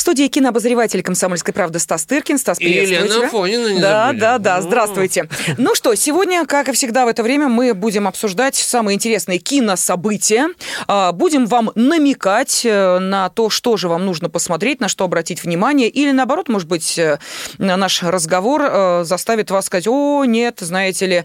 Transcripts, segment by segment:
студии кинообозреватель «Комсомольской правды» Стас Тыркин. Стас, приветствую Елена Фонина, не Да, забыли. да, да, здравствуйте. Ну что, сегодня, как и всегда в это время, мы будем обсуждать самые интересные кинособытия. А, Будем вам намекать э, на то, что же вам нужно посмотреть, на что обратить внимание. Или наоборот, может быть, э, наш разговор э, заставит вас сказать, о, нет, знаете ли,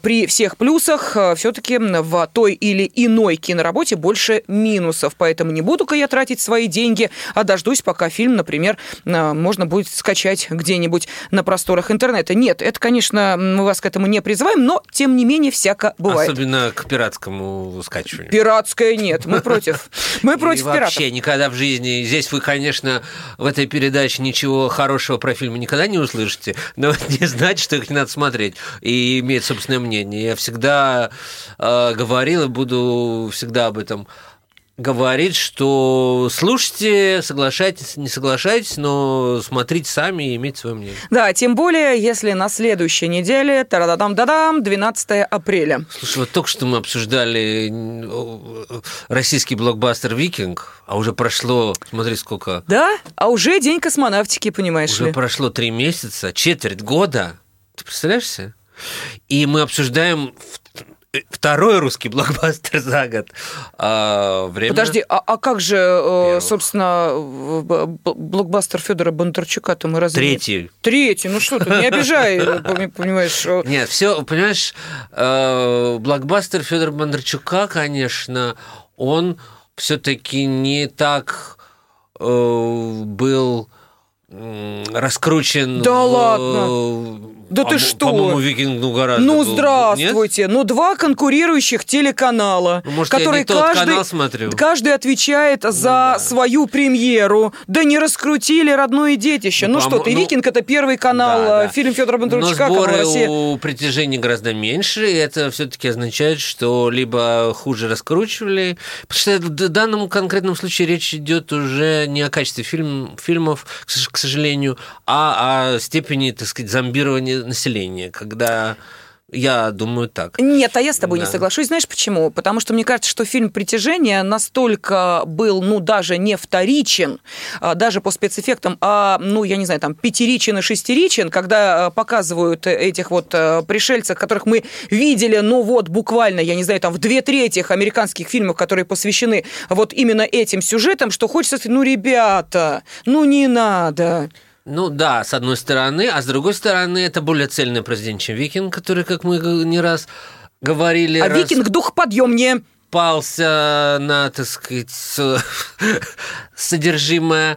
при всех плюсах все-таки в той или иной киноработе больше минусов. Поэтому не буду-ка я тратить свои деньги, а дождусь, пока фильм, например, э, можно будет скачать где-нибудь на просторах интернета. Нет, это, конечно, мы вас к этому не призываем, но, тем не менее, всяко бывает. Особенно к пиратскому скачиванию. Пиратское нет, мы против. Мы против вообще пиратов. никогда в жизни. Здесь вы, конечно, в этой передаче ничего хорошего про фильмы никогда не услышите, но не значит, что их не надо смотреть и иметь собственное мнение. Я всегда э, говорил и буду всегда об этом говорить, что слушайте, соглашайтесь, не соглашайтесь, но смотрите сами и имейте свое мнение. Да, тем более, если на следующей неделе, тарададам-дадам, 12 апреля. Слушай, вот только что мы обсуждали э, российский блокбастер «Викинг», а уже прошло, смотри, сколько... Да? А уже день космонавтики, понимаешь Уже ли? прошло три месяца, четверть года. Ты представляешь себе? И мы обсуждаем в- э, второй русский блокбастер за год. А, время... Подожди, а, а как же, э, Первых. собственно, блокбастер Федора Бондарчука-то мы разве... Третий. Третий, ну что ты, не обижай, э, понимаешь. э, Нет, все, понимаешь, э, блокбастер Федора Бондарчука, конечно, он все-таки не так э, был раскручен. Да в- ладно? Да ты по-мо- что? По-моему, Викинг ну, гораздо. Ну, был. Нет? здравствуйте. Ну, два конкурирующих телеканала, Ну, может, которые каждый, смотрю. Ну каждый отвечает за свою премьеру. Да не раскрутили родное детище. Ну, Ну, что ты, ну, Викинг это первый канал, Да, э, да. фильм Федора Бондарчука, Но сборы Россия. у притяжения гораздо меньше, и это все-таки означает, что либо хуже раскручивали, потому что в данном конкретном случае речь идет уже не о качестве фильм, фильмов, к сожалению, а о степени, так сказать, зомбирования населения, когда я думаю так. Нет, а я с тобой не Да. соглашусь. Знаешь почему? Потому что мне кажется, что фильм «Притяжение» настолько был, ну, даже не вторичен, а, даже по спецэффектам, а, ну, я не знаю, там, пятеричен и шестеричен, когда а, показывают этих вот а, пришельцев, которых мы видели, ну, вот, буквально, я не знаю, там, в две трети американских фильмов, которые посвящены вот именно этим сюжетам, что хочется сказать, ну, ребята, ну, не надо. Ну да, с одной стороны, а с другой стороны, это более цельный президент, чем Викинг, который, как мы не раз говорили, А раз- «Викинг» дух подъемнее. пался на, так сказать, содержимое.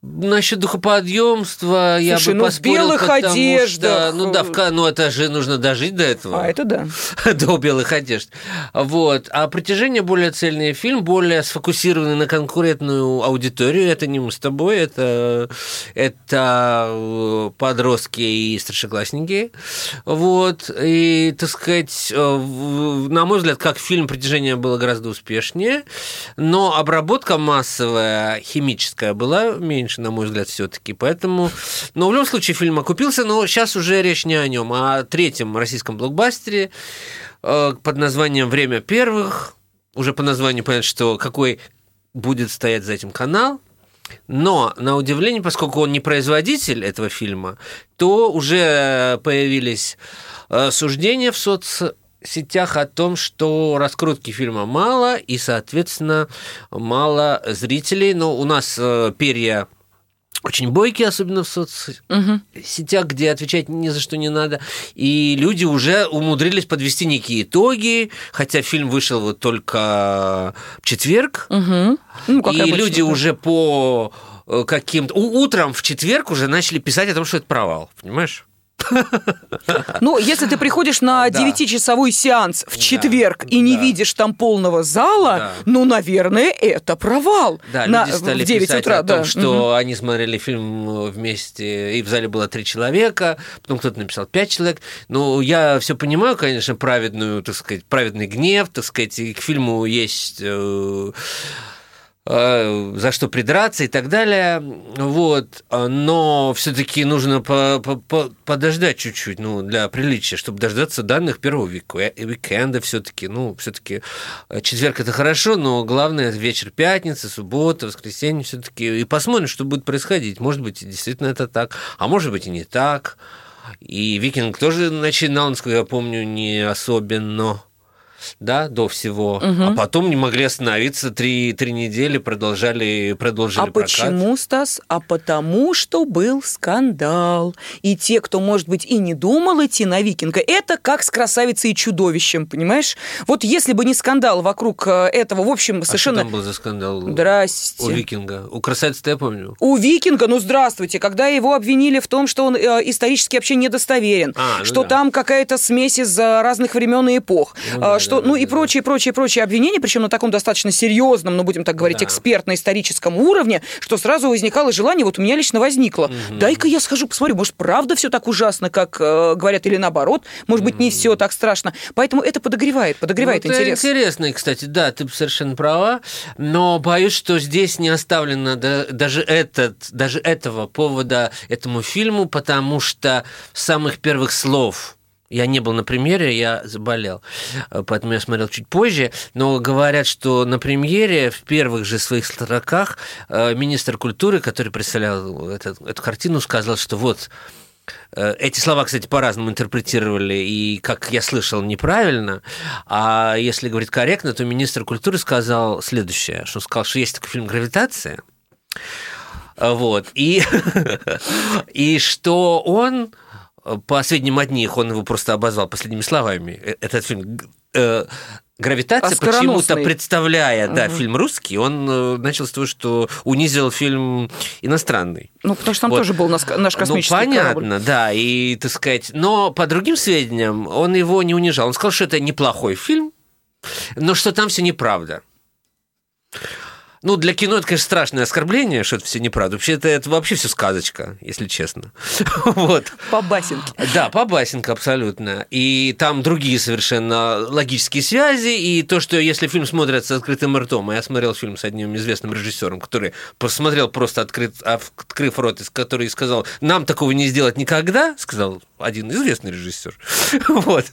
Насчет духоподъемства я Слушай, бы ну, в поспорил, белых потому одеждах. Что, ну да, в ну это же нужно дожить до этого. А, это да. до белых одежд. Вот. А «Притяжение» более цельный фильм, более сфокусированный на конкурентную аудиторию. Это не мы с тобой, это, это э, подростки и старшеклассники. Вот. И, так сказать, э, на мой взгляд, как фильм «Притяжение» было гораздо успешнее, но обработка массовая, химическая была меньше, на мой взгляд, все-таки. Поэтому, но в любом случае фильм окупился, но сейчас уже речь не о нем, а о третьем российском блокбастере э, под названием «Время первых». Уже по названию понятно, что какой будет стоять за этим канал. Но, на удивление, поскольку он не производитель этого фильма, то уже появились э, суждения в соцсетях о том, что раскрутки фильма мало, и, соответственно, мало зрителей. Но у нас э, перья очень бойкие, особенно в соцсетях, где отвечать ни за что не надо. И люди уже умудрились подвести некие итоги, хотя фильм вышел вот только в четверг. Угу. Ну, и обычно, люди да. уже по э, каким-то... Утром в четверг уже начали писать о том, что это провал, понимаешь? Ну, если ты приходишь на Да. 9-часовой сеанс в четверг и не видишь там полного зала, ну, наверное, это провал. Да, люди стали в 9 писать о том, что они смотрели фильм вместе, и в зале было три человека, потом кто-то написал пять человек. Ну, я все понимаю, конечно, праведную, так сказать, праведный гнев, так сказать, и к фильму есть э, э, за что придраться и так далее. Вот. Но все-таки нужно по -по -по подождать чуть-чуть, ну, для приличия, чтобы дождаться данных первого уикенда все-таки. Ну, все-таки четверг это хорошо, но главное вечер пятницы, суббота, воскресенье все-таки. И посмотрим, что будет происходить. Может быть, действительно это так, а может быть и не так. И Викинг тоже начинал, насколько я помню, не особенно да, до всего, угу. а потом не могли остановиться три, три недели, продолжали, продолжили а прокат. почему, Стас? А потому что был скандал. И те, кто, может быть, и не думал идти на викинга, это как с красавицей и чудовищем, понимаешь? Вот если бы не скандал вокруг э, этого, в общем, совершенно... А что там был за скандал? Здрасте. У викинга. У красавицы я помню. У викинга, ну здравствуйте, когда его обвинили в том, что он э, исторически вообще недостоверен, а, ну что да. там какая-то смесь из разных времен и эпох, ну, да, что, ну и прочие, прочие, прочие обвинения, причем на таком достаточно серьезном, ну будем так говорить, да. экспертно-историческом уровне, что сразу возникало желание, вот у меня лично возникло, угу. дай-ка я схожу, посмотрю, может, правда все так ужасно, как э, говорят, или наоборот, может быть, не все так страшно. Поэтому это подогревает, подогревает ну, интерес. интересно, кстати, да, ты совершенно права, но боюсь, что здесь не оставлено даже, этот, даже этого повода этому фильму, потому что самых первых слов я не был на премьере, я заболел, э, поэтому я смотрел чуть позже. Но говорят, что на премьере в первых же своих строках э, министр культуры, который представлял этот, эту картину, сказал, что вот э, эти слова, кстати, по-разному интерпретировали, и, как я слышал, неправильно. А если говорить корректно, то министр культуры сказал следующее, что сказал, что есть такой фильм «Гравитация», вот, и, и что он по сведениям одних, он его просто обозвал последними словами, э, этот фильм э, Гравитация почему-то представляя, угу. да, фильм русский, он э, начал с того, что унизил фильм иностранный. Ну, потому что там вот. тоже был наш, наш ну, космический Ну, понятно, корабль. да, и, так сказать, но по другим сведениям он его не унижал. Он сказал, что это неплохой фильм, но что там все неправда. Ну, для кино это, конечно, страшное оскорбление, что это все неправда. Вообще, это, это вообще все сказочка, если честно. вот. По басенке. Да, по басенке абсолютно. И там другие совершенно логические связи, и то, что если фильм смотрят с открытым ртом, а я смотрел фильм с одним известным режиссером, который посмотрел просто открыт, открыв рот, который сказал, нам такого не сделать никогда, сказал один известный режиссер. вот.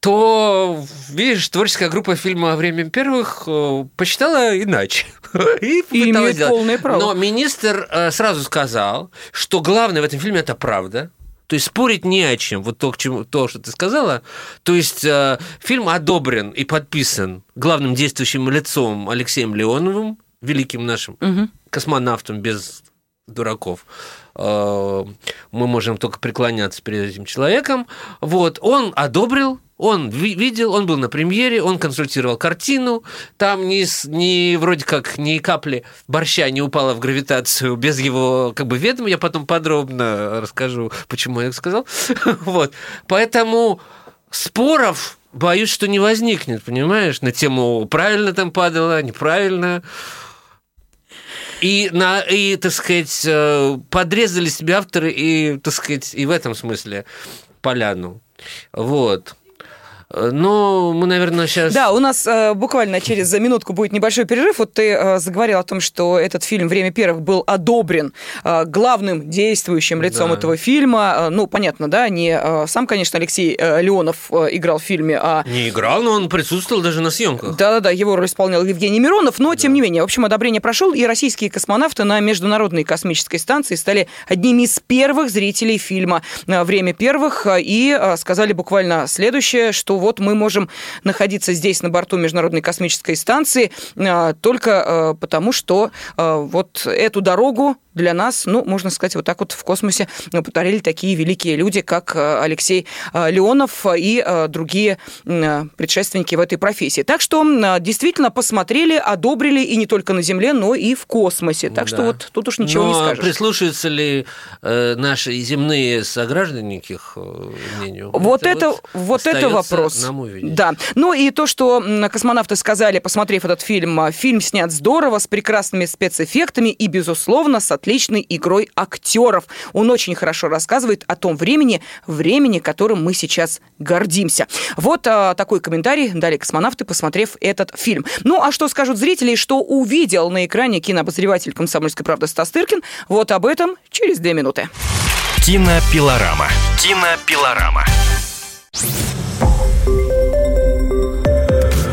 То, видишь, творческая группа фильма «Время первых» э, посчитала иначе. И, и имеет полное право. Но министр э, сразу сказал, что главное в этом фильме – это правда. То есть спорить не о чем. Вот то, к чему, то что ты сказала. То есть э, фильм одобрен и подписан главным действующим лицом Алексеем Леоновым, великим нашим угу. космонавтом без дураков. мы можем только преклоняться перед этим человеком. Вот, он одобрил он видел, он был на премьере, он консультировал картину, там ни, ни вроде как ни капли борща не упала в гравитацию без его как бы ведома. Я потом подробно расскажу, почему я так сказал. вот. Поэтому споров боюсь, что не возникнет, понимаешь, на тему правильно там падало, неправильно. И, на, и, так сказать, э, подрезали себе авторы и, так сказать, и в этом смысле поляну. Вот. Ну, мы, наверное, сейчас... Да, у нас э, буквально через минутку будет небольшой перерыв. Вот ты э, заговорил о том, что этот фильм «Время первых» был одобрен э, главным действующим лицом да. этого фильма. Э, ну, понятно, да, не э, сам, конечно, Алексей э, Леонов э, играл в фильме, а... Не играл, но он присутствовал даже на съемках. Да-да-да, его роль исполнял Евгений Миронов, но, да. тем не менее, в общем, одобрение прошел, и российские космонавты на Международной космической станции стали одними из первых зрителей фильма э, «Время первых» и э, сказали буквально следующее, что вот мы можем находиться здесь на борту Международной космической станции а, только а, потому, что а, вот эту дорогу для нас, ну, можно сказать, вот так вот в космосе повторили такие великие люди, как Алексей Леонов и другие предшественники в этой профессии. Так что действительно посмотрели, одобрили и не только на Земле, но и в космосе. Так да. что вот тут уж ничего но не скажешь. прислушаются ли э, наши земные сограждане к их э, мнению? Вот это, вот, вот это вопрос вопрос. Нам увидеть. Да. Ну и то, что космонавты сказали, посмотрев этот фильм, а, фильм снят здорово, с прекрасными спецэффектами и, безусловно, с отличной игрой актеров. Он очень хорошо рассказывает о том времени, времени, которым мы сейчас гордимся. Вот а, такой комментарий дали космонавты, посмотрев этот фильм. Ну, а что скажут зрители, что увидел на экране кинообозреватель «Комсомольской правды» Стас Тыркин, вот об этом через две минуты. Кинопилорама. Кинопилорама.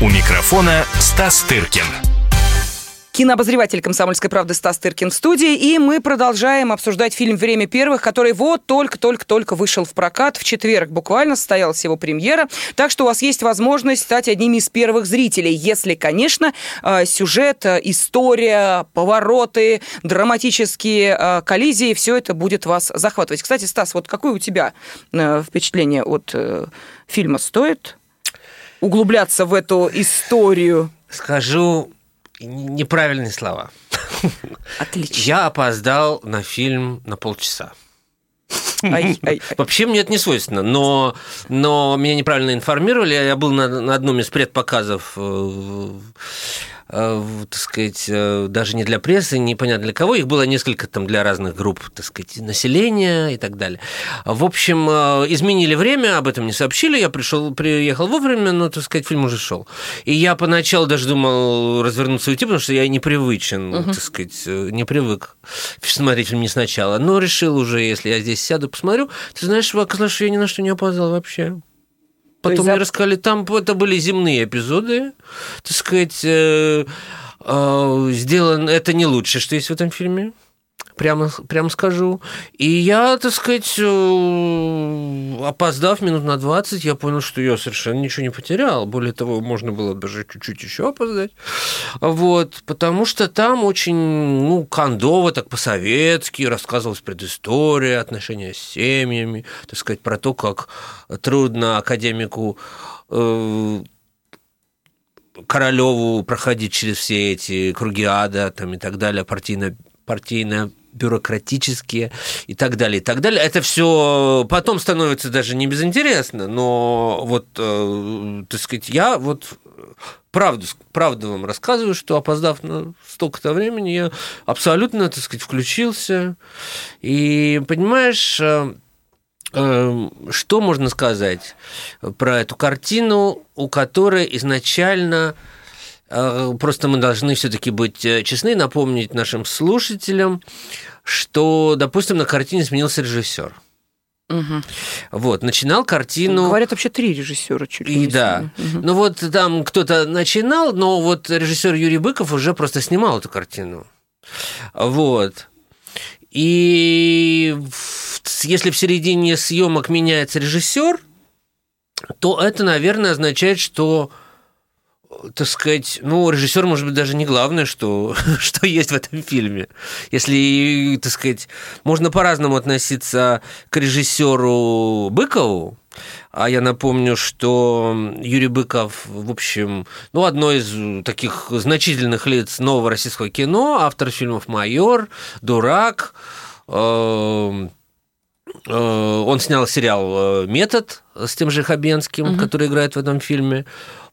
У микрофона Стас Тыркин. Кинообозреватель «Комсомольской правды» Стас Тыркин в студии, и мы продолжаем обсуждать фильм «Время первых», который вот только-только-только вышел в прокат. В четверг буквально состоялась его премьера, так что у вас есть возможность стать одними из первых зрителей, если, конечно, э, сюжет, э, история, повороты, драматические э, коллизии, все это будет вас захватывать. Кстати, Стас, вот какое у тебя впечатление от фильма стоит углубляться в эту историю? Скажу неправильные слова. Отлично. Я опоздал на фильм на полчаса. Ай, ай, ай. Вообще мне это не свойственно, но, но меня неправильно информировали. Я был на, на одном из предпоказов э, так сказать, э, даже не для прессы, непонятно для кого. Их было несколько там для разных групп, так сказать, населения и так далее. В общем, э, изменили время, об этом не сообщили. Я пришел, приехал вовремя, но, так сказать, фильм уже шел. И я поначалу даже думал развернуться и уйти, потому что я непривычен, угу. так сказать, не привык смотреть фильм не сначала. Но решил уже, если я здесь сяду, посмотрю. Ты знаешь, оказалось, что я ни на что не опоздал вообще. Потом мне рассказали, там это были земные эпизоды, так сказать, э, э, сделан, это не лучшее, что есть в этом фильме прямо, прямо скажу. И я, так сказать, э, опоздав минут на 20, я понял, что я совершенно ничего не потерял. Более того, можно было даже чуть-чуть еще опоздать. Вот, потому что там очень, ну, кондово, так по-советски рассказывалась предыстория, отношения с семьями, так сказать, про то, как трудно академику э, Королеву проходить через все эти круги ада там, и так далее, партийно партийная бюрократические и так далее, и так далее. Это все потом становится даже не безинтересно, но вот, э, так сказать, я вот правду, правду вам рассказываю, что опоздав на столько-то времени, я абсолютно, так сказать, включился. И, понимаешь, э, э, что можно сказать про эту картину, у которой изначально просто мы должны все-таки быть э, честны, напомнить нашим слушателям, что, допустим, на картине сменился режиссер. Угу. Вот, начинал картину... Говорят, вообще три режиссера чуть ли И да. Угу. Ну вот там кто-то начинал, но вот режиссер Юрий Быков уже просто снимал эту картину. Вот. И если в середине съемок меняется режиссер, то это, наверное, означает, что так сказать, ну, режиссер, может быть, даже не главное, что, что есть в этом фильме. Если, так сказать, можно по-разному относиться к режиссеру Быкову, а я напомню, что Юрий Быков, в общем, ну, одно из таких значительных лиц нового российского кино, автор фильмов «Майор», «Дурак», э, он снял сериал «Метод» с тем же Хабенским, угу. который играет в этом фильме.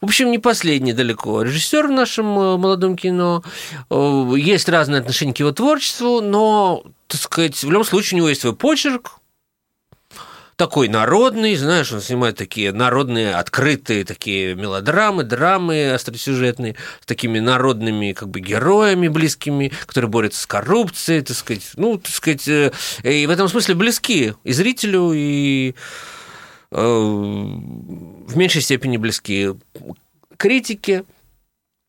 В общем, не последний далеко режиссер в нашем э, молодом кино. Э, есть разные отношения к его творчеству, но, так сказать, в любом случае у него есть свой почерк, такой народный, знаешь, он снимает такие народные, открытые такие мелодрамы, драмы остросюжетные, с такими народными как бы героями близкими, которые борются с коррупцией, так сказать, ну, так сказать, э, и в этом смысле близки и зрителю, и в меньшей степени близки критике,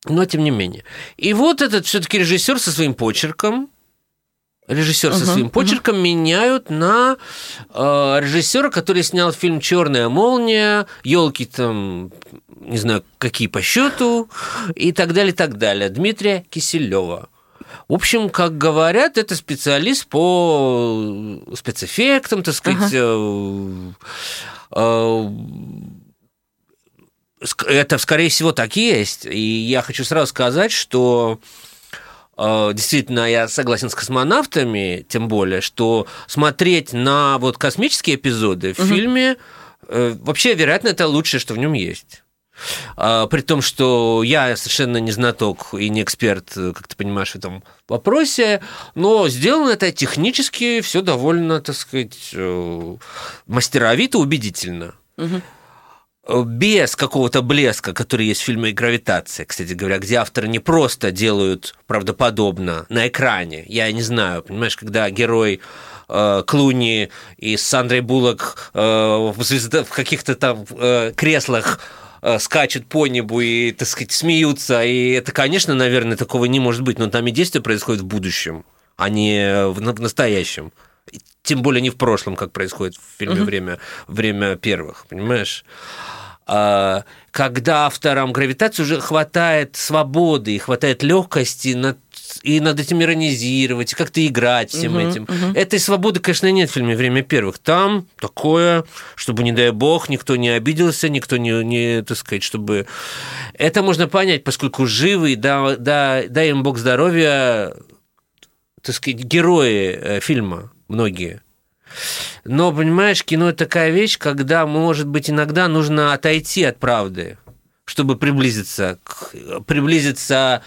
но тем не менее. И вот этот все-таки режиссер со своим почерком, режиссер со своим почерком меняют на э, режиссера, который снял фильм Черная молния, елки там, не знаю, какие по счету, и так далее, и так далее. Дмитрия Киселева. В общем, как говорят, это специалист по спецэффектам, так сказать. э, э, это, скорее всего, так и есть. И я хочу сразу сказать, что э, действительно я согласен с космонавтами, тем более, что смотреть на вот космические эпизоды в фильме э, вообще, вероятно, это лучшее, что в нем есть. А, При том, что я совершенно не знаток и не эксперт, э, как ты понимаешь, в этом вопросе, но сделано это технически все довольно, так сказать, э, мастеровито, убедительно. Э, Без какого-то блеска, который есть в фильме «Гравитация», кстати говоря, где авторы не просто делают правдоподобно на экране. Я не знаю, понимаешь, когда герой э, Клуни и Сандрой Буллок э, в каких-то там э, креслах скачут по небу и, так сказать, смеются. И это, конечно, наверное, такого не может быть, но там и действие происходит в будущем, а не в на- в настоящем. Тем более не в прошлом, как происходит в фильме время, «Время первых», понимаешь? А, Когда авторам гравитации уже хватает свободы и хватает легкости над и над этим иронизировать, и как-то играть всем этим. Этой свободы, конечно, нет в фильме «Время первых». Там такое, чтобы, не дай бог, никто не обиделся, никто не, не так сказать, чтобы... Это можно понять, поскольку живые, да, да, дай им бог здоровья, так сказать, герои э, фильма многие. Но, понимаешь, кино – это такая вещь, когда, может быть, иногда нужно отойти от правды, чтобы приблизиться, к, приблизиться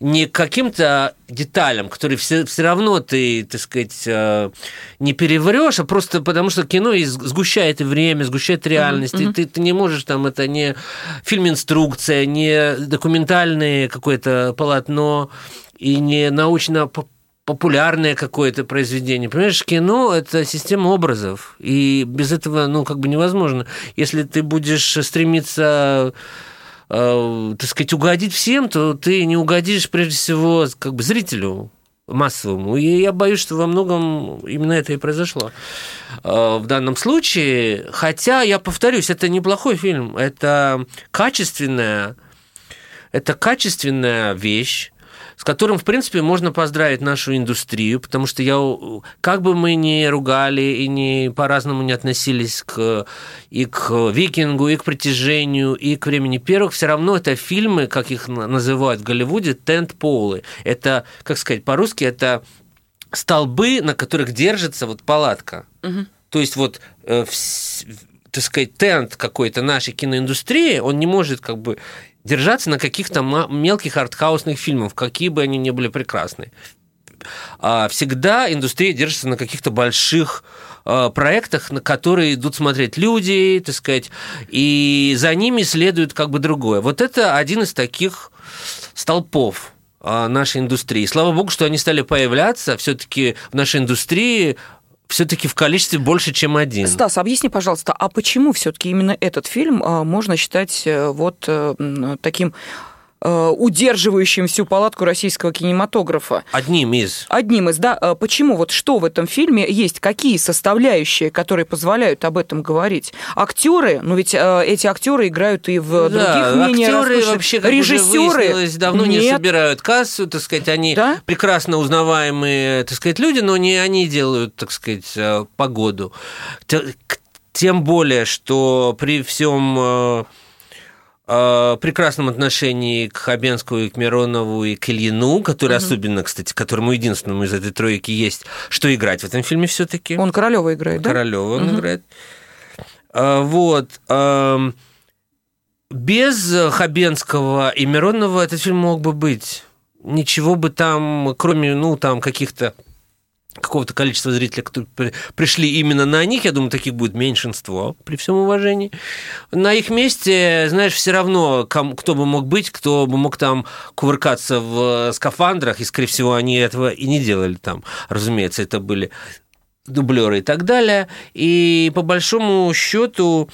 не к каким-то деталям, которые все, все равно ты, так сказать, э, не переврешь, а просто потому что кино и сгущает и время, сгущает реальность. И ты, ты не можешь там, это не фильм-инструкция, не документальное какое-то полотно и не научно популярное какое-то произведение. Понимаешь, кино – это система образов, и без этого, ну, как бы невозможно. Если ты будешь стремиться э, так сказать, угодить всем, то ты не угодишь, прежде всего, как бы зрителю массовому. И я боюсь, что во многом именно это и произошло э, в данном случае. Хотя, я повторюсь, это неплохой фильм. Это качественная, это качественная вещь, с которым, в принципе, можно поздравить нашу индустрию, потому что я, как бы мы ни ругали и не по-разному не относились к, и к «Викингу», и к «Притяжению», и к «Времени первых», все равно это фильмы, как их называют в Голливуде, тент-полы. Это, как сказать по-русски, это столбы, на которых держится вот палатка. Угу. То есть вот э, так сказать, тент какой-то нашей киноиндустрии, он не может как бы держаться на каких-то мелких артхаусных фильмах, какие бы они ни были прекрасны. А всегда индустрия держится на каких-то больших а, проектах, на которые идут смотреть люди, так сказать, и за ними следует как бы другое. Вот это один из таких столпов а, нашей индустрии. Слава богу, что они стали появляться. Все-таки в нашей индустрии все-таки в количестве больше, чем один. Стас, объясни, пожалуйста, а почему все-таки именно этот фильм можно считать вот таким удерживающим всю палатку российского кинематографа. Одним из. Одним из, да. Почему? Вот что в этом фильме есть? Какие составляющие, которые позволяют об этом говорить? Актеры, ну ведь эти актеры играют и в да, других менее актеры вообще, как режиссеры уже давно нет. не собирают кассу, так сказать, они да? прекрасно узнаваемые, так сказать, люди, но не они делают, так сказать, погоду. Тем более, что при всем прекрасном отношении к Хабенскому, и к Миронову, и к Ильину, который угу. особенно, кстати, которому единственному из этой тройки есть, что играть в этом фильме все таки Он Королева играет, да? Королева он угу. играет. Вот. Без Хабенского и Миронова этот фильм мог бы быть. Ничего бы там, кроме, ну, там, каких-то какого-то количества зрителей, которые пришли именно на них, я думаю, таких будет меньшинство, при всем уважении. На их месте, знаешь, все равно, кто бы мог быть, кто бы мог там кувыркаться в скафандрах, и, скорее всего, они этого и не делали там. Разумеется, это были дублеры и так далее. И по большому счету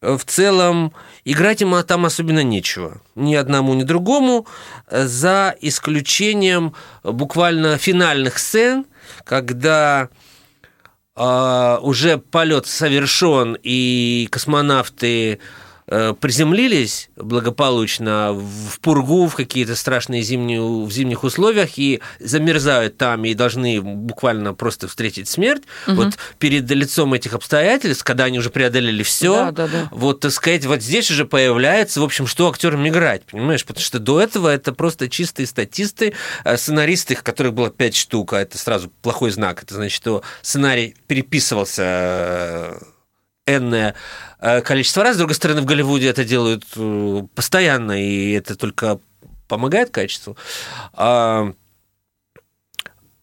в целом играть им там особенно нечего. Ни одному, ни другому, за исключением буквально финальных сцен, когда э, уже полет совершен, и космонавты приземлились благополучно в пургу, в какие-то страшные зимние, в зимних условиях и замерзают там и должны буквально просто встретить смерть. Угу. Вот перед лицом этих обстоятельств, когда они уже преодолели все, да, да, да. вот, так сказать, вот здесь уже появляется, в общем, что актерам играть, понимаешь? Потому что до этого это просто чистые статисты, э, сценаристы, их которых было пять штук, а это сразу плохой знак. Это значит, что сценарий переписывался э, энное э, количество раз. С другой стороны, в Голливуде это делают э, постоянно, и это только помогает качеству. А,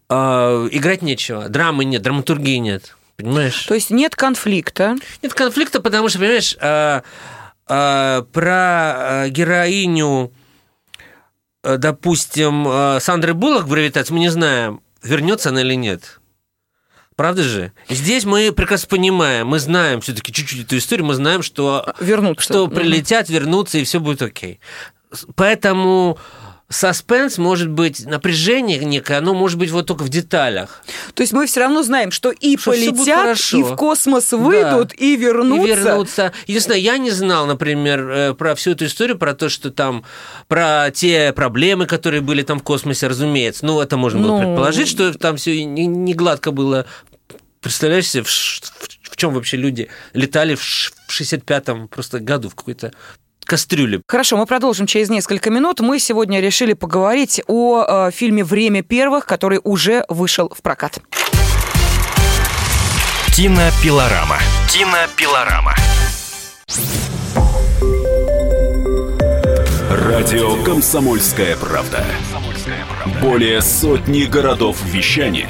а, играть нечего, драмы нет, драматургии нет. Понимаешь? То есть нет конфликта. Нет конфликта, потому что, понимаешь, а, а, про героиню, допустим, Сандры Буллок в «Гравитации» мы не знаем, вернется она или нет. Правда же? Здесь мы прекрасно понимаем, мы знаем все-таки чуть-чуть эту историю, мы знаем, что, вернутся. что прилетят, вернутся, и все будет окей. Поэтому саспенс может быть, напряжение некое, оно может быть вот только в деталях. То есть мы все равно знаем, что и что полетят, и в космос выйдут, да. и вернутся. И вернутся. Единственное, я не знал, например, э, про всю эту историю, про то, что там, про те проблемы, которые были там в космосе, разумеется. Ну, это можно было ну... предположить, что там все не, не гладко было. Представляешь себе, в, в, в чем вообще люди летали в 65-м просто году в какой-то кастрюли. Хорошо, мы продолжим через несколько минут. Мы сегодня решили поговорить о э, фильме «Время первых», который уже вышел в прокат. Кинопилорама. Кинопилорама. Радио «Комсомольская правда». Более сотни городов вещания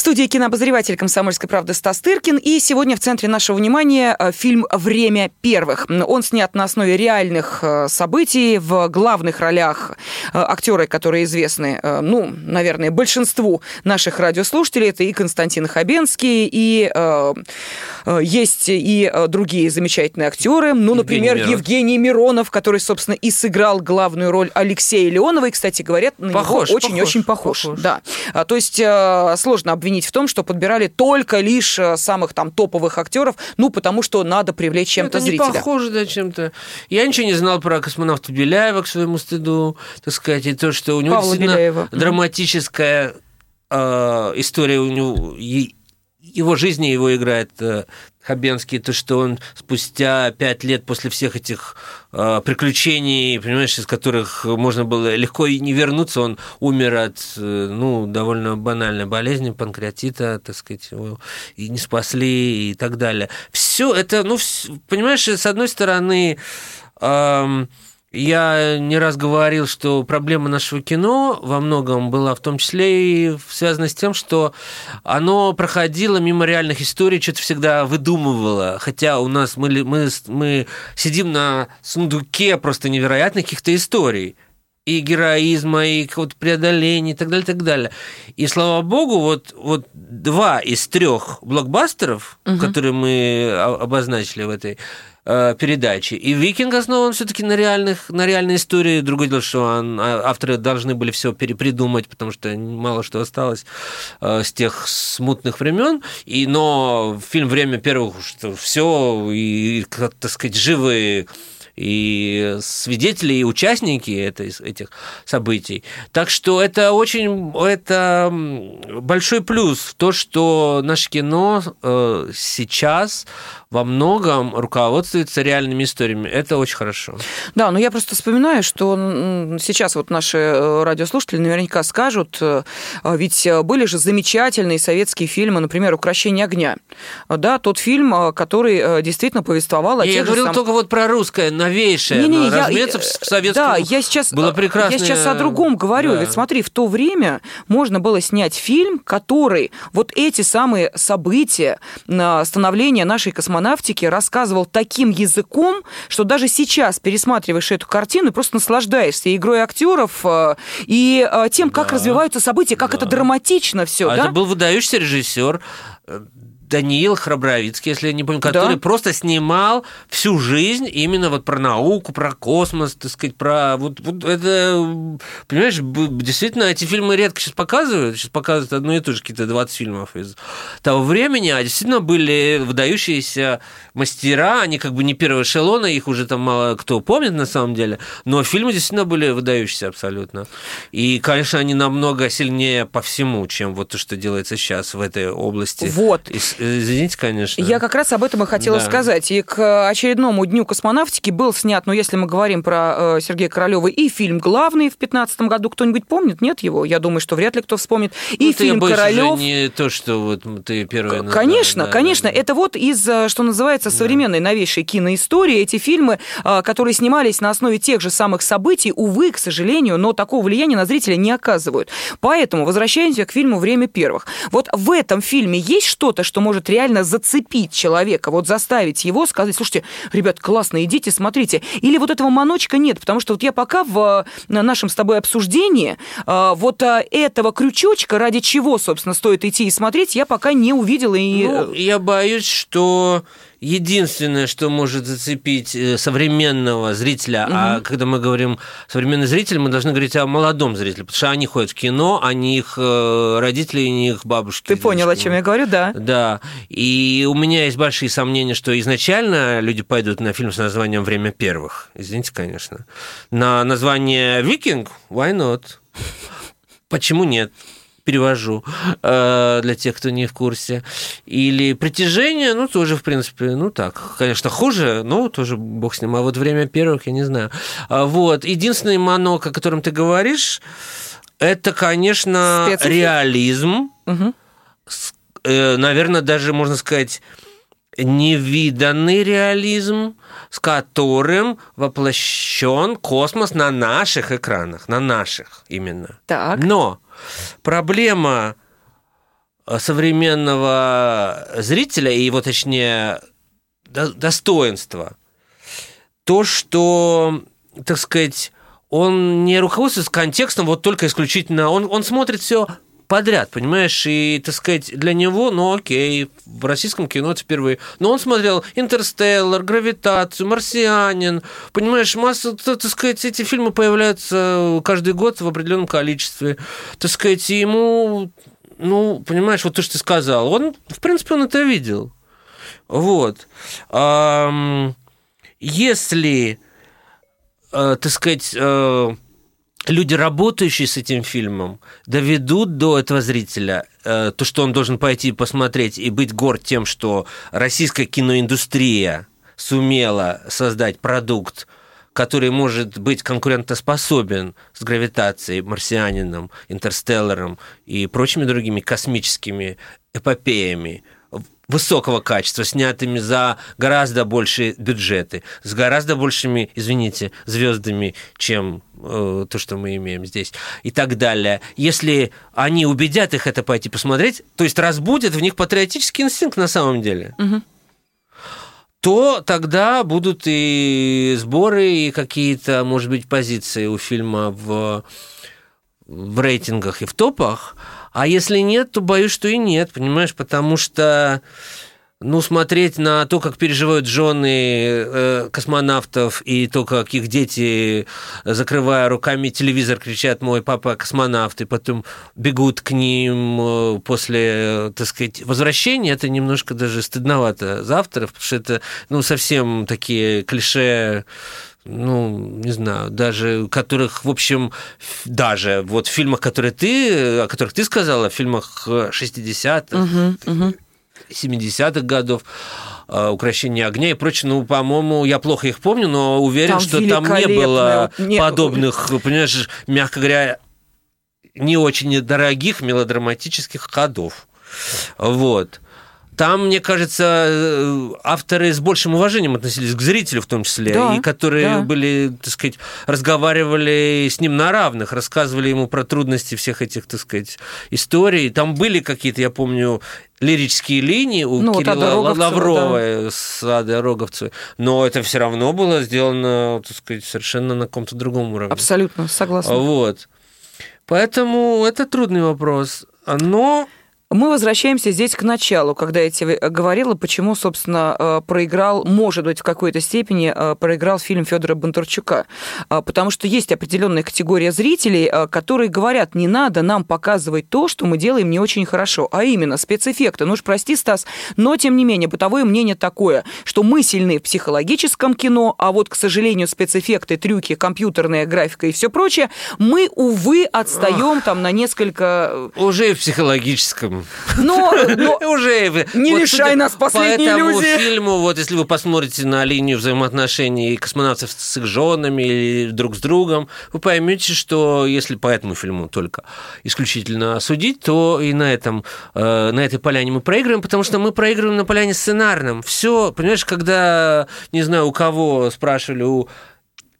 В студии кинообозреватель «Комсомольской правды» Стас Тыркин. И сегодня в центре нашего внимания э, фильм «Время первых». Он снят на основе реальных э, событий. В главных ролях э, актеры, которые известны, ну, наверное, большинству наших радиослушателей. Это и Константин Хабенский, и э, есть и другие замечательные актеры. Ну, например, Евгений Миронов, Евгений Миронов который, собственно, и сыграл главную роль Алексея Леонова. И, кстати, говорят, на похож, него очень-очень похож. похож. Да. То есть сложно обвинить обвинить в том, что подбирали только лишь э, самых там топовых актеров, ну, потому что надо привлечь чем-то Это зрителя. не похоже, да, чем-то. Я ничего не знал про космонавта Беляева, к своему стыду, так сказать, и то, что у него Павла действительно Беляева. драматическая э, история у него, его жизни его играет э, Хабенский, то, что он спустя пять лет после всех этих э, приключений, понимаешь, из которых можно было легко и не вернуться, он умер от, э, ну, довольно банальной болезни, панкреатита, так сказать, его и не спасли и так далее. Все это, ну, понимаешь, с одной стороны... Э, я не раз говорил, что проблема нашего кино во многом была в том числе и связана с тем, что оно проходило мимо реальных историй, что-то всегда выдумывало. Хотя у нас мы, мы, мы сидим на сундуке просто невероятных каких-то историй и героизма, и какого-то преодоления, и так далее, и так далее. И слава богу, вот, вот два из трех блокбастеров, угу. которые мы обозначили в этой Э, передачи. И «Викинг» основан все таки на, реальных, на реальной истории. Другое дело, что он, а, авторы должны были все перепридумать, потому что мало что осталось э, с тех смутных времен. И, но фильм «Время первых» что все, и, так сказать, живые и свидетели, и участники этих событий. Так что это очень это большой плюс в то, что наше кино э, сейчас во многом руководствуется реальными историями. Это очень хорошо. Да, но я просто вспоминаю, что сейчас вот наши э, радиослушатели наверняка скажут, э, а ведь были же замечательные советские фильмы, например, «Укращение огня». Да, тот фильм, э, который действительно повествовал о Я говорил сам... только вот про русское, новейшее. Не, не, я, разумеется, в советском да, я сейчас, было прекрасное... я сейчас о другом говорю. Да. Ведь смотри, в то время можно было снять фильм, который вот эти самые события становления нашей космонавтики рассказывал таким языком, что даже сейчас пересматриваешь эту картину просто наслаждаешься игрой актеров э, и э, тем, как да. развиваются события, как да. это драматично все. А да? это был выдающийся режиссер Даниил Храбровицкий, если я не помню, который да. просто снимал всю жизнь именно вот про науку, про космос, так сказать, про вот, вот это, понимаешь, действительно эти фильмы редко сейчас показывают, сейчас показывают одно и то же, какие-то 20 фильмов из того времени, а действительно были выдающиеся мастера, они как бы не первого эшелона, их уже там мало кто помнит на самом деле, но фильмы действительно были выдающиеся абсолютно. И, конечно, они намного сильнее по всему, чем вот то, что делается сейчас в этой области. Вот. Извините, конечно. Я как раз об этом и хотела да. сказать. И к очередному дню космонавтики был снят, ну, если мы говорим про э, Сергея Королева, и фильм главный в 2015 году. Кто-нибудь помнит? Нет его? Я думаю, что вряд ли кто вспомнит. И ну, фильм Королев. не то, что вот ты первый. Конечно, да, конечно. Да. Это вот из, э, что называется, современной новейшей киноистории. Эти фильмы, э, которые снимались на основе тех же самых событий, увы, к сожалению, но такого влияния на зрителя не оказывают. Поэтому возвращаемся к фильму «Время первых». Вот в этом фильме есть что-то, что может реально зацепить человека, вот заставить его сказать, слушайте, ребят, классно, идите, смотрите. Или вот этого маночка нет, потому что вот я пока в нашем с тобой обсуждении а, вот а, этого крючочка, ради чего, собственно, стоит идти и смотреть, я пока не увидела. И... Ну, я боюсь, что единственное, что может зацепить э, современного зрителя, угу. а когда мы говорим современный зритель, мы должны говорить о молодом зрителе, потому что они ходят в кино, а не их э, родители, не их бабушки. Ты понял, о чем я говорю, да? Да. И у меня есть большие сомнения, что изначально люди пойдут на фильм с названием «Время первых». Извините, конечно. На название «Викинг» – why not? Почему нет? Перевожу э, для тех, кто не в курсе. Или притяжение, ну, тоже, в принципе, ну, так, конечно, хуже, но тоже бог с ним. А вот время первых, я не знаю. А, вот. Единственный манок, о котором ты говоришь, это, конечно, Спецэффект. реализм. Угу. Наверное, даже, можно сказать, невиданный реализм, с которым воплощен космос на наших экранах, на наших именно. Так. Но проблема э, современного зрителя и его, точнее, достоинства, то, что, так сказать, он не руководствуется контекстом вот только исключительно, он, он смотрит все подряд, понимаешь, и, так сказать, для него, ну окей, в российском кино это впервые. Но он смотрел «Интерстеллар», «Гравитацию», «Марсианин», понимаешь, масса, так сказать, эти фильмы появляются каждый год в определенном количестве. Так сказать, ему, ну, понимаешь, вот то, что ты сказал, он, в принципе, он это видел. Вот. Если, э, так сказать, э, люди, работающие с этим фильмом, доведут до этого зрителя э, то, что он должен пойти посмотреть и быть горд тем, что российская киноиндустрия сумела создать продукт, который может быть конкурентоспособен с гравитацией, марсианином, интерстелларом и прочими другими космическими эпопеями высокого качества, снятыми за гораздо большие бюджеты, с гораздо большими, извините, звездами, чем э, то, что мы имеем здесь, и так далее. Если они убедят их это пойти посмотреть, то есть разбудят в них патриотический инстинкт на самом деле. Угу то тогда будут и сборы, и какие-то, может быть, позиции у фильма в, в рейтингах и в топах. А если нет, то боюсь, что и нет, понимаешь, потому что ну, смотреть на то, как переживают жены э, космонавтов и то, как их дети, закрывая руками телевизор, кричат «мой папа космонавт», и потом бегут к ним э, после, так сказать, возвращения, это немножко даже стыдновато за авторов, потому что это, ну, совсем такие клише ну, не знаю, даже которых, в общем, даже вот в фильмах, которые ты, о которых ты сказала, в фильмах 60-х, угу, угу. 70-х годов, «Укращение огня» и прочее. Ну, по-моему, я плохо их помню, но уверен, Там что там не было Не- подобных, понимаешь, мягко говоря, не очень дорогих мелодраматических ходов. Вот. Там, мне кажется, э, авторы с большим уважением относились к зрителю в том числе, Да, и которые да. были, так сказать, разговаривали с ним на равных, рассказывали ему про трудности всех этих, так сказать, историй. Там были какие-то, я помню, лирические линии у Ну, Кирилла Роговцева, Лавровой с Адой Роговцевой, но это все равно было сделано, так сказать, совершенно на каком-то другом уровне. Абсолютно, согласна. Вот. Поэтому это трудный вопрос. Но Мы возвращаемся здесь к началу, когда я тебе говорила, почему, собственно, э, проиграл, может быть, в какой-то степени э, проиграл фильм Федора Бондарчука. А, Потому что есть определенная категория зрителей, э, которые говорят, не надо нам показывать то, что мы делаем не очень хорошо, а именно спецэффекты. Ну уж прости, Стас, но, тем не менее, бытовое мнение такое, что мы сильны в психологическом кино, а вот, к сожалению, спецэффекты, трюки, компьютерная графика и все прочее, мы, увы, отстаем там на несколько... э, уже в психологическом. Но, но Уже Не вот лишай нас последней по этому иллюзии. фильму, вот если вы посмотрите на линию взаимоотношений космонавтов с их женами или друг с другом, вы поймете, что если по этому фильму только исключительно судить, то и на этом э, на этой поляне мы проигрываем, потому что мы проигрываем на поляне сценарном. Все, понимаешь, когда не знаю у кого спрашивали у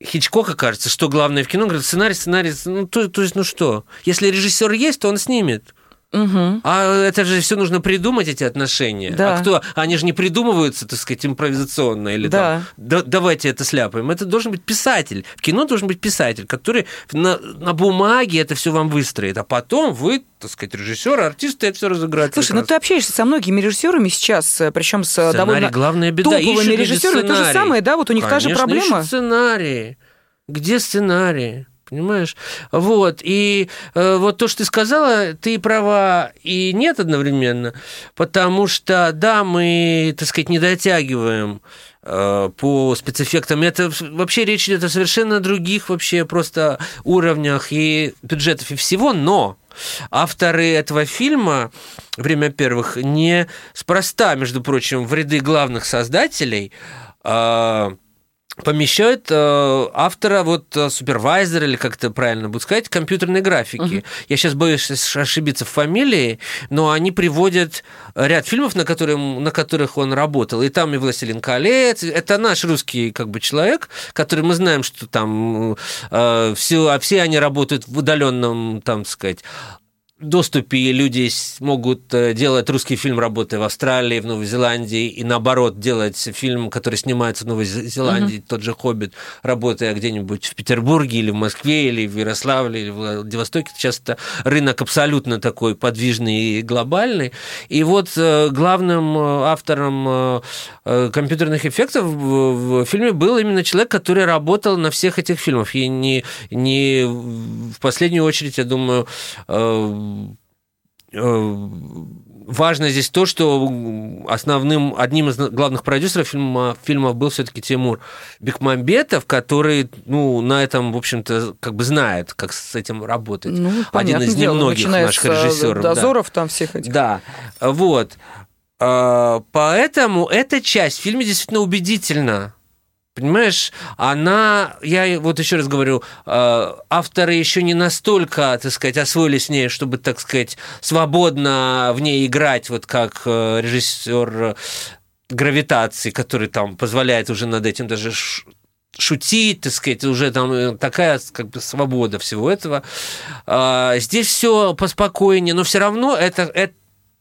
Хичкока, кажется, что главное в кино, говорит, сценарий, сценарий, ну, то, то есть, ну что, если режиссер есть, то он снимет. Мгм. А это же все нужно придумать, эти отношения. Да. А кто? Они же не придумываются, так сказать, импровизационно или Да. там. «Да- давайте это сляпаем. Это должен быть писатель. В кино должен быть писатель, который на, на бумаге это все вам выстроит. А потом вы, так сказать, режиссер, артисты это все разыграют. Слушай, ну ты общаешься со многими режиссерами сейчас, причем с э, Сценарий довольно главная беда. топовыми режиссерами. То же самое, да? Вот у них та же Конечно, проблема. ищут сценарии. Где сценарии? Понимаешь? Вот. И э, вот то, что ты сказала, ты права и нет одновременно, потому что, да, мы, так сказать, не дотягиваем э, по спецэффектам. Это вообще речь идет о совершенно других вообще просто уровнях и бюджетов и всего, но авторы этого фильма «Время первых» не спроста, между прочим, в ряды главных создателей э, помещают э, автора, вот э, супервайзера, или как это правильно будет сказать, компьютерной графики. Я сейчас боюсь ошибиться в фамилии, но они приводят ряд фильмов, на, которые, на которых он работал. И там и «Властелин колец». Это наш русский как бы человек, который мы знаем, что там э, все, а все они работают в удаленном, там, сказать, доступе люди могут э, делать русский фильм, работая в Австралии, в Новой Зеландии, и наоборот делать фильм, который снимается в Новой Зе- Зеландии, тот же «Хоббит», работая где-нибудь в Петербурге или в Москве, или в Ярославле, или в Владивостоке. Часто рынок абсолютно такой подвижный и глобальный. И вот э, главным э, автором компьютерных эффектов в, фильме был именно человек, который работал на всех этих фильмах. И не, не в последнюю очередь, я думаю, важно здесь то, что основным, одним из главных продюсеров фильма, фильма был все-таки Тимур Бекмамбетов, который, ну, на этом, в общем-то, как бы знает, как с этим работать. Ну, Один из дело, немногих наших э, режиссеров. да. Дозоров там всех этих. Да, вот. А, Поэтому эта часть в фильме действительно убедительна. Понимаешь, она, я вот еще раз говорю, э, авторы еще не настолько, так сказать, освоились в ней, чтобы, так сказать, свободно в ней играть, вот как э, режиссер гравитации, который там позволяет уже над этим даже шутить, так сказать, уже там э, такая как бы свобода всего этого. А, Здесь все поспокойнее, но все равно это, это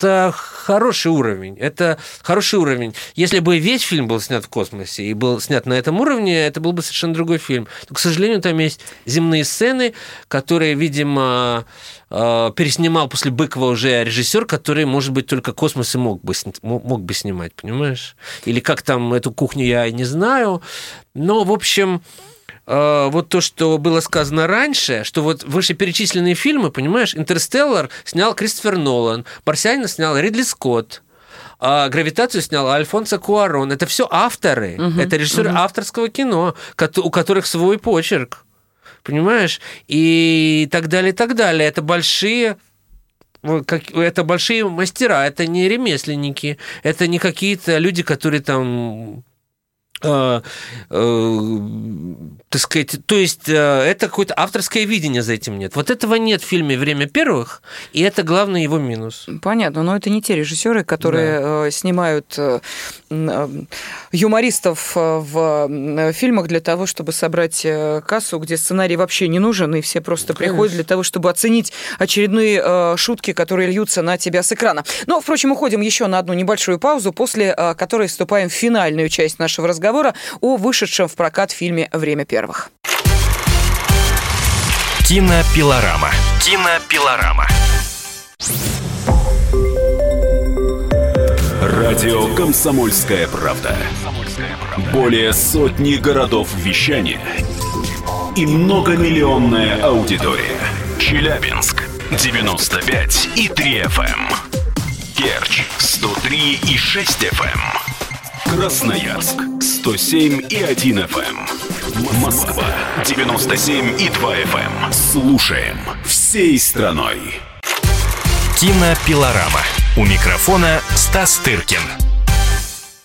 хороший уровень. Это хороший уровень. Если бы весь фильм был снят в космосе и был снят на этом уровне, это был бы совершенно другой фильм. Но, к сожалению, там есть земные сцены, которые, видимо, э, переснимал после Быкова уже режиссер, который, может быть, только космос и мог бы, мог бы снимать, понимаешь? Или как там эту кухню я не знаю. Но, в общем, вот то, что было сказано раньше, что вот вышеперечисленные фильмы, понимаешь, «Интерстеллар» снял Кристофер Нолан, «Марсианина» снял Ридли Скотт, а «Гравитацию» снял Альфонсо Куарон. Это все авторы, это режиссеры авторского кино, у которых свой почерк. Понимаешь? И так далее, и так далее. Это большие как, это большие мастера, это не ремесленники, это не какие-то люди, которые там э, э, так сказать, то есть э, это какое-то авторское видение за этим нет. Вот этого нет в фильме «Время первых», и это главный его минус. Понятно, но это не те режиссеры, которые да. Снимают юмористов в фильмах для того, чтобы собрать кассу, где сценарий вообще не нужен, и все просто Конечно. приходят для того, чтобы оценить очередные шутки, которые льются на тебя с экрана. Но, впрочем, уходим еще на одну небольшую паузу, после которой вступаем в финальную часть нашего разговора о вышедшем в прокат фильме «Время первых». Кинопилорама. Кинопилорама. Радио «Комсомольская правда». Более сотни городов вещания и многомиллионная аудитория. Челябинск 95 и 3 FM. Керчь 103 и 6 FM. Эм. Красноярск 107 и 1 FM. Москва 97 и 2 FM. Эм. Слушаем всей страной. Кинопилорама. У микрофона Стас Тыркин.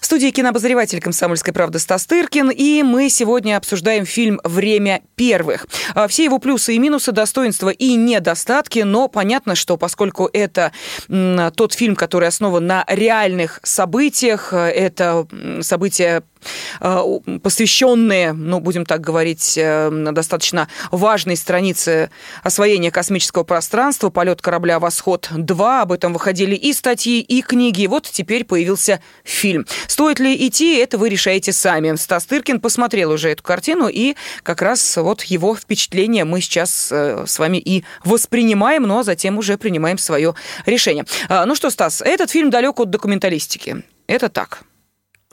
В студии кинообозреватель «Комсомольской правды» Стас Тыркин, и мы сегодня обсуждаем фильм «Время первых». А, все его плюсы и минусы, достоинства и недостатки, но понятно, что поскольку это тот фильм, который основан на реальных событиях, э, это события посвященные, ну, будем так говорить, э, достаточно важной странице освоения космического пространства, полет корабля «Восход-2». Об этом выходили и статьи, и книги. Вот теперь появился фильм. Стоит ли идти, это вы решаете сами. Стас Тыркин посмотрел уже эту картину, и как раз вот его впечатления мы сейчас э, с вами и воспринимаем, ну а затем уже принимаем свое решение. Ну что, Стас, этот фильм далек от документалистики. Это так.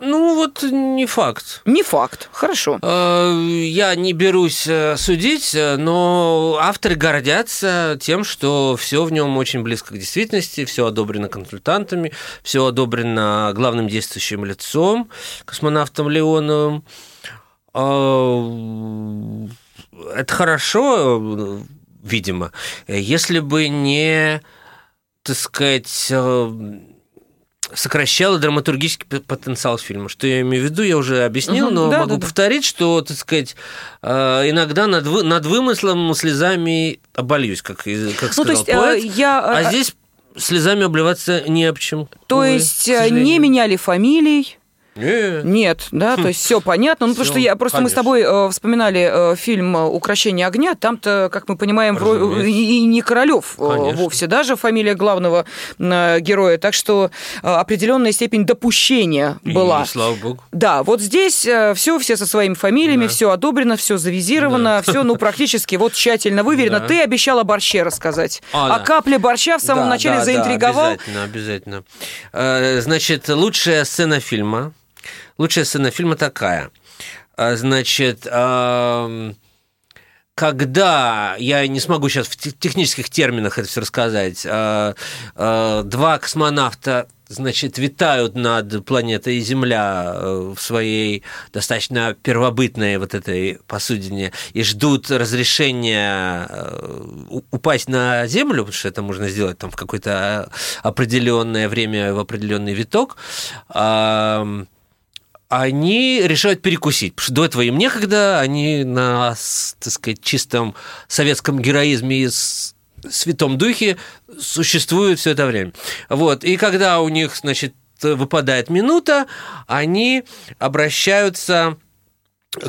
Ну, вот не факт. Не факт, хорошо. Э, я не берусь э, судить, э, но авторы гордятся тем, что все в нем очень близко к действительности, все одобрено консультантами, все одобрено главным действующим лицом, космонавтом Леоновым. Это хорошо, видимо, если бы не, так сказать, сокращало драматургический потенциал фильма. Что я имею в виду, я уже объяснил, угу, но да, могу да, повторить, да. что, так сказать, э, иногда над, вы, над вымыслом слезами обольюсь, как, как ну, сказал то есть, поэт. Я... А, а здесь слезами обливаться не об чем. То увы, есть э, не меняли фамилий, нет. Нет, да, то есть все понятно. Ну, потому что я просто конечно. мы с тобой э, вспоминали э, фильм «Украшение огня». Там-то, как мы понимаем, и не Королев э, вовсе даже фамилия главного героя. Так что определенная степень допущения была. И, слава богу. Да, вот здесь все, все со своими фамилиями, да. все одобрено, все завизировано, да. все, ну, практически вот тщательно выверено. Да. Ты обещал о борще рассказать. А, а да. капля борща в самом да, начале да, заинтриговал. Да, обязательно, обязательно. Значит, лучшая сцена фильма Лучшая сцена фильма такая. А, значит, когда, я не смогу сейчас в технических терминах это все рассказать, а, а, два космонавта значит, витают над планетой Земля э, в своей достаточно первобытной вот этой посудине и ждут разрешения э, упасть на Землю, потому что это можно сделать там в какое-то определенное время, в определенный виток они решают перекусить. Потому что до этого им некогда, они на, так сказать, чистом советском героизме и святом духе существуют все это время. Вот. И когда у них, значит, выпадает минута, они обращаются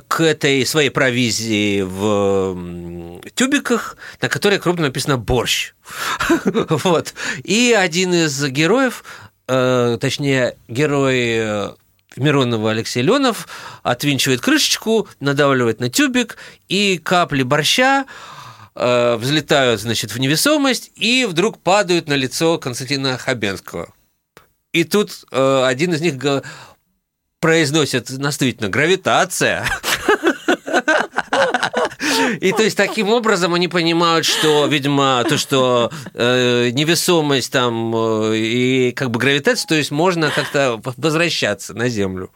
к этой своей провизии в тюбиках, на которой крупно написано «борщ». вот. И один из героев, э, точнее, герой Миронова Алексей Ленов отвинчивает крышечку, надавливает на тюбик, и капли борща э, взлетают, значит, в невесомость и вдруг падают на лицо Константина Хабенского. И тут э, один из них произносит наставительно «гравитация». И то есть таким образом они понимают, что, видимо, то, что э, невесомость там э, и как бы гравитация, то есть можно как-то возвращаться на Землю.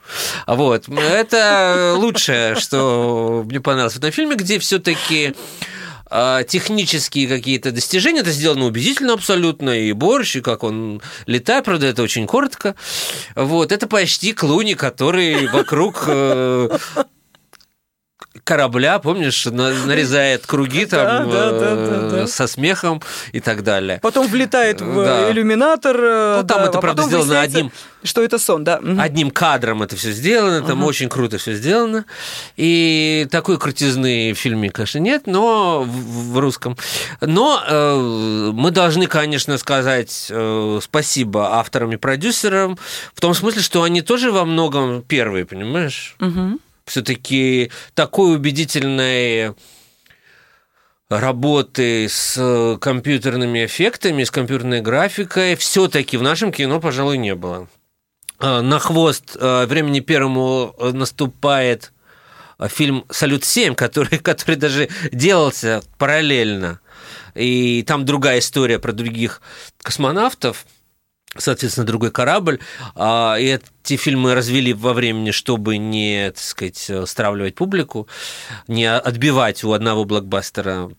Вот. Это лучшее, что мне понравилось в этом фильме, где все-таки а, технические какие-то достижения. Это сделано убедительно абсолютно. И борщ, и как он летает, правда, это очень коротко. Вот, это почти Клуни, который вокруг э, корабля, помнишь, нарезает круги там э, со смехом и так далее. Потом влетает в иллюминатор. Э, ну, там это, а правда, сделано одним... Что это сон, да. Одним кадром это все сделано, там очень круто все сделано. И такой крутизны в фильме, конечно, нет, но в, русском. Но э, мы должны, конечно, сказать спасибо авторам и продюсерам, в том смысле, что они тоже во многом первые, понимаешь? Угу все-таки такой убедительной работы с компьютерными эффектами, с компьютерной графикой все-таки в нашем кино, пожалуй, не было. А, на хвост а, времени первому наступает фильм «Салют-7», который, который даже делался параллельно. И там другая история про других космонавтов – соответственно, другой корабль. А, и эти фильмы развели во времени, чтобы не, так сказать, стравливать публику, не отбивать у одного блокбастера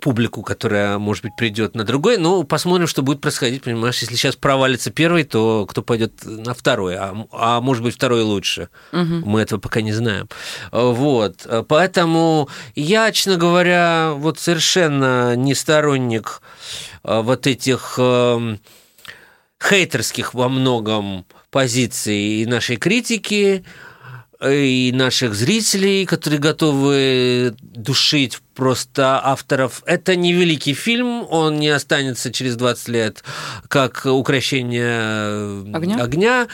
публику, которая, может быть, придет на другой. Но посмотрим, что будет происходить. Понимаешь, если сейчас провалится первый, то кто пойдет на второй, а, а может быть, второй лучше. Угу. Мы этого пока не знаем. Вот. Поэтому я, честно говоря, вот совершенно не сторонник а, вот этих эм, хейтерских во многом позиций и нашей критики, и наших зрителей, которые готовы душить просто авторов. Это не великий фильм, он не останется через 20 лет как украшение огня, огня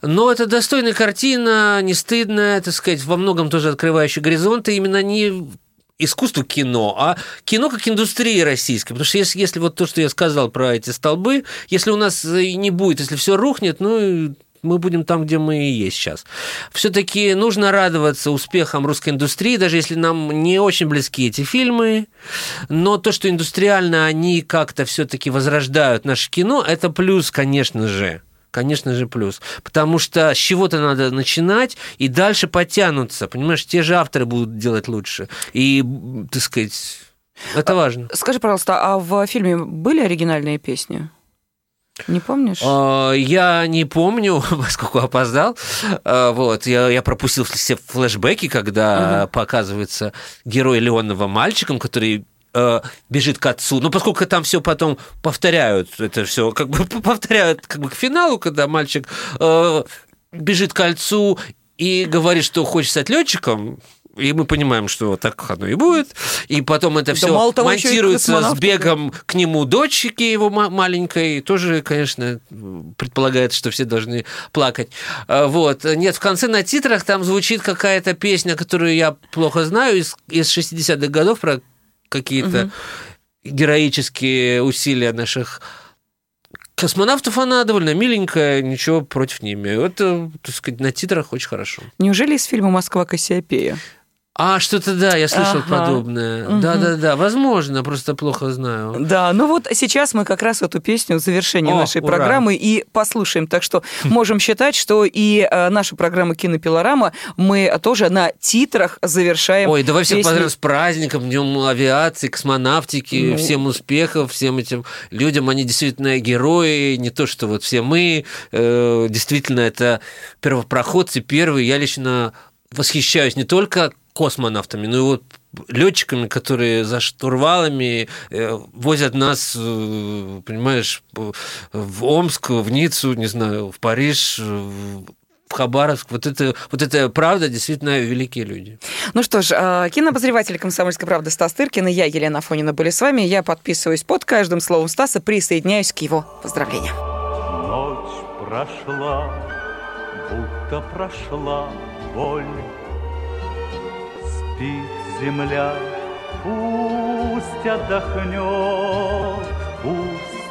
но это достойная картина, не стыдная, так сказать, во многом тоже открывающая горизонты, именно не искусство кино, а кино как индустрия российская. Потому что если, если вот то, что я сказал про эти столбы, если у нас э, не будет, если все рухнет, ну мы будем там, где мы и есть сейчас. Все-таки нужно радоваться успехам русской индустрии, даже если нам не очень близки эти фильмы. Но то, что индустриально они как-то все-таки возрождают наше кино, это плюс, конечно же конечно же, плюс. Потому что с чего-то надо начинать и дальше потянуться. Понимаешь, те же авторы будут делать лучше. И, так сказать, это важно. Скажи, пожалуйста, а в фильме были оригинальные песни? Не помнишь? А, я не помню, поскольку опоздал. А, вот, я, я пропустил все флешбеки, когда угу. показывается герой Леонова мальчиком, который э, бежит к отцу. Но поскольку там все потом повторяют, это все как бы повторяют как бы к финалу, когда мальчик э, бежит к отцу и говорит, что хочет стать летчиком, и мы понимаем, что так оно и будет. И потом это все да того, монтируется с бегом к нему дочки его маленькой. Тоже, конечно, предполагает, что все должны плакать. А, вот. Нет, в конце на титрах там звучит какая-то песня, которую я плохо знаю, из, из 60-х годов про какие-то угу. героические усилия наших космонавтов она довольно миленькая, ничего против не имею. Это, так сказать, на титрах очень хорошо. Неужели из фильма «Москва Кассиопея»? А, что-то да, я слышал ага. подобное. Угу. Да, да, да, возможно, просто плохо знаю. Да, ну вот сейчас мы как раз эту песню в завершении О, нашей ура. программы и послушаем. Так что можем считать, что и э, наша программа Кинопилорама мы тоже на титрах завершаем. Ой, давай всех поздравим с праздником, Днем авиации, космонавтики, ну... всем успехов, всем этим людям. Они действительно герои, не то, что вот все мы. Э, действительно, это первопроходцы первые. Я лично восхищаюсь не только космонавтами, ну и вот летчиками, которые за штурвалами э, возят нас, э, понимаешь, в Омск, в Ниццу, не знаю, в Париж, в Хабаровск. Вот это, вот это правда, действительно великие люди. Ну что ж, кинообозреватель «Комсомольской правды» Стас Тыркин и я, Елена Фонина, были с вами. Я подписываюсь под каждым словом Стаса, присоединяюсь к его поздравлениям. Ночь прошла, будто прошла боль спит земля, пусть отдохнет, пусть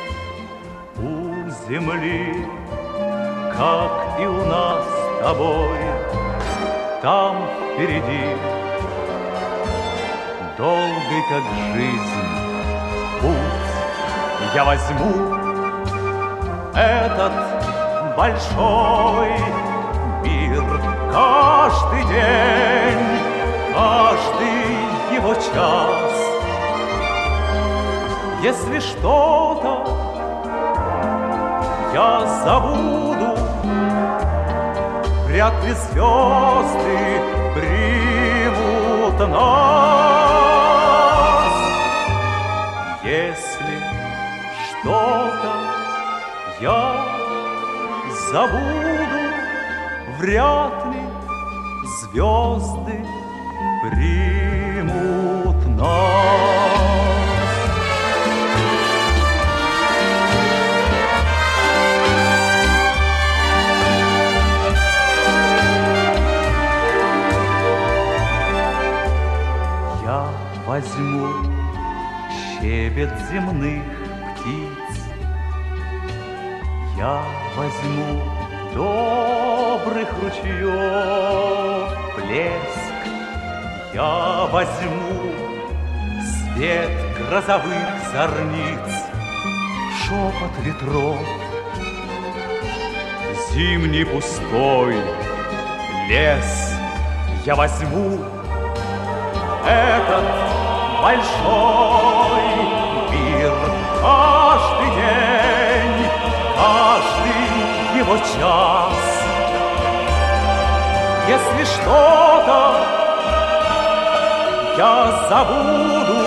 у земли, как и у нас с тобой, там впереди, долгий как жизнь, путь. Я возьму этот большой мир каждый день каждый его час Если что-то я забуду, Вряд ли звезды примут нас. Если что-то я забуду, Вряд ли звезды возьму щебет земных птиц, Я возьму добрых ручьев плеск, Я возьму свет грозовых зорниц, Шепот ветров, зимний пустой лес Я возьму этот большой мир. Каждый день, каждый его час. Если что-то я забуду,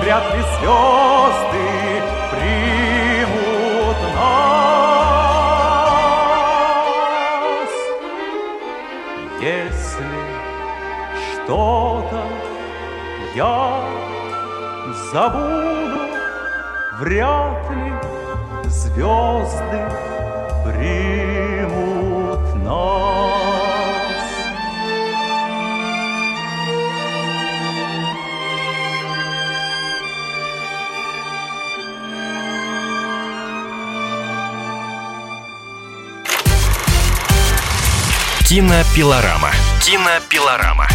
вряд ли звезды забуду, вряд ли звезды примут нас. Кинопилорама. Кинопилорама.